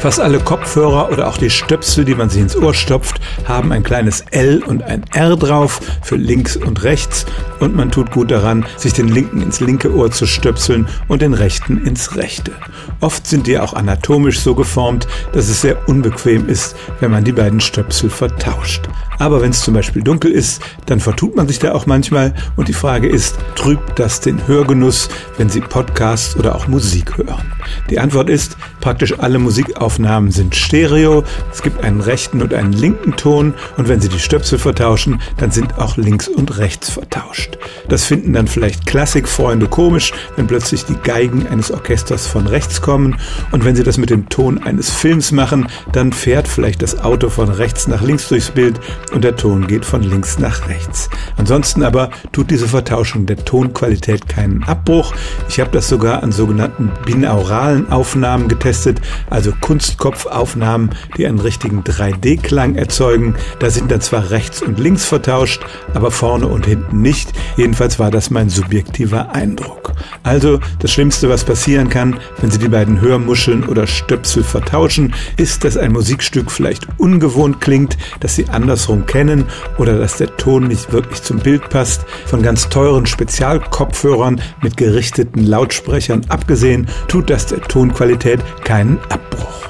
Fast alle Kopfhörer oder auch die Stöpsel, die man sich ins Ohr stopft, haben ein kleines L und ein R drauf für links und rechts und man tut gut daran, sich den linken ins linke Ohr zu stöpseln und den rechten ins rechte. Oft sind die auch anatomisch so geformt, dass es sehr unbequem ist, wenn man die beiden Stöpsel vertauscht. Aber wenn es zum Beispiel dunkel ist, dann vertut man sich da auch manchmal und die Frage ist, trübt das den Hörgenuss, wenn Sie Podcasts oder auch Musik hören? Die Antwort ist, praktisch alle Musikaufnahmen sind Stereo. Es gibt einen rechten und einen linken Ton und wenn Sie die Stöpsel vertauschen, dann sind auch links und rechts vertauscht. Das finden dann vielleicht Klassikfreunde komisch, wenn plötzlich die Geigen eines Orchesters von rechts kommen und wenn Sie das mit dem Ton eines Films machen, dann fährt vielleicht das Auto von rechts nach links durchs Bild und der Ton geht von links nach rechts. Ansonsten aber tut diese Vertauschung der Tonqualität keinen Abbruch. Ich habe das sogar an sogenannten binauralen Aufnahmen getestet, also Kunstkopfaufnahmen, die einen richtigen 3D-Klang erzeugen. Da sind dann zwar rechts und links vertauscht, aber vorne und hinten nicht. Jedenfalls war das mein subjektiver Eindruck. Also das Schlimmste, was passieren kann, wenn Sie die beiden Hörmuscheln oder Stöpsel vertauschen, ist, dass ein Musikstück vielleicht ungewohnt klingt, dass Sie andersrum kennen oder dass der Ton nicht wirklich zum Bild passt. Von ganz teuren Spezialkopfhörern mit gerichteten Lautsprechern abgesehen, tut das der Tonqualität keinen Abbruch.